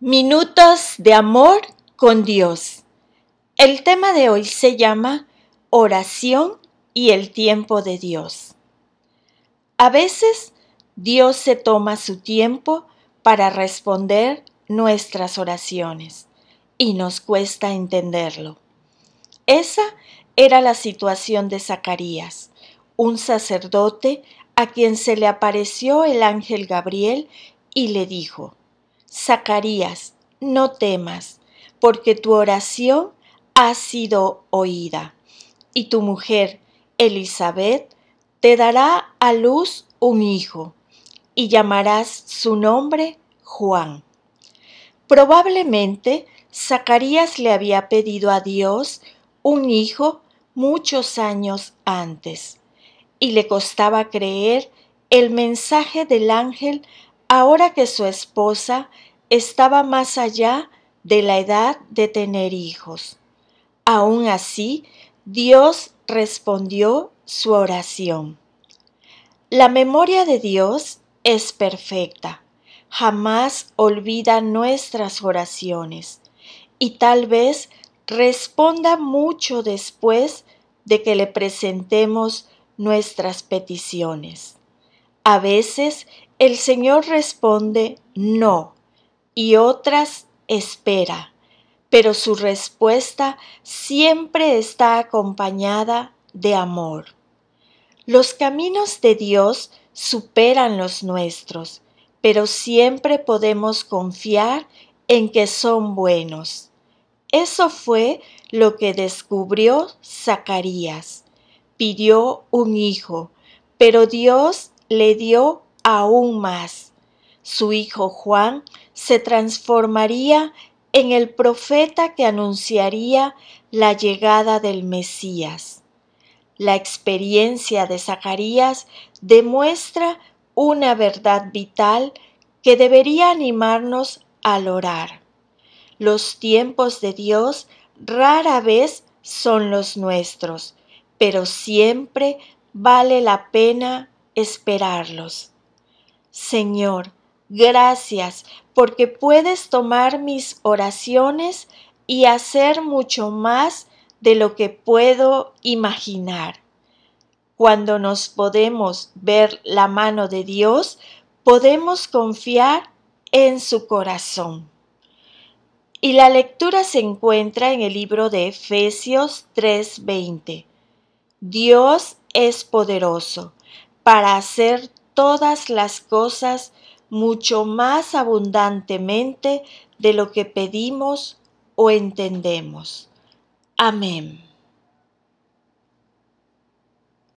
Minutos de amor con Dios. El tema de hoy se llama oración y el tiempo de Dios. A veces Dios se toma su tiempo para responder nuestras oraciones y nos cuesta entenderlo. Esa era la situación de Zacarías, un sacerdote a quien se le apareció el ángel Gabriel y le dijo, Zacarías, no temas, porque tu oración ha sido oída, y tu mujer, Elizabeth, te dará a luz un hijo, y llamarás su nombre Juan. Probablemente Zacarías le había pedido a Dios un hijo muchos años antes, y le costaba creer el mensaje del ángel ahora que su esposa estaba más allá de la edad de tener hijos. Aún así, Dios respondió su oración. La memoria de Dios es perfecta, jamás olvida nuestras oraciones y tal vez responda mucho después de que le presentemos nuestras peticiones. A veces el Señor responde no y otras espera, pero su respuesta siempre está acompañada de amor. Los caminos de Dios superan los nuestros, pero siempre podemos confiar en que son buenos. Eso fue lo que descubrió Zacarías. Pidió un hijo, pero Dios le dio aún más. Su hijo Juan se transformaría en el profeta que anunciaría la llegada del Mesías. La experiencia de Zacarías demuestra una verdad vital que debería animarnos al orar. Los tiempos de Dios rara vez son los nuestros, pero siempre vale la pena esperarlos. Señor, gracias porque puedes tomar mis oraciones y hacer mucho más de lo que puedo imaginar. Cuando nos podemos ver la mano de Dios, podemos confiar en su corazón. Y la lectura se encuentra en el libro de Efesios 3:20. Dios es poderoso para hacer todas las cosas mucho más abundantemente de lo que pedimos o entendemos. Amén.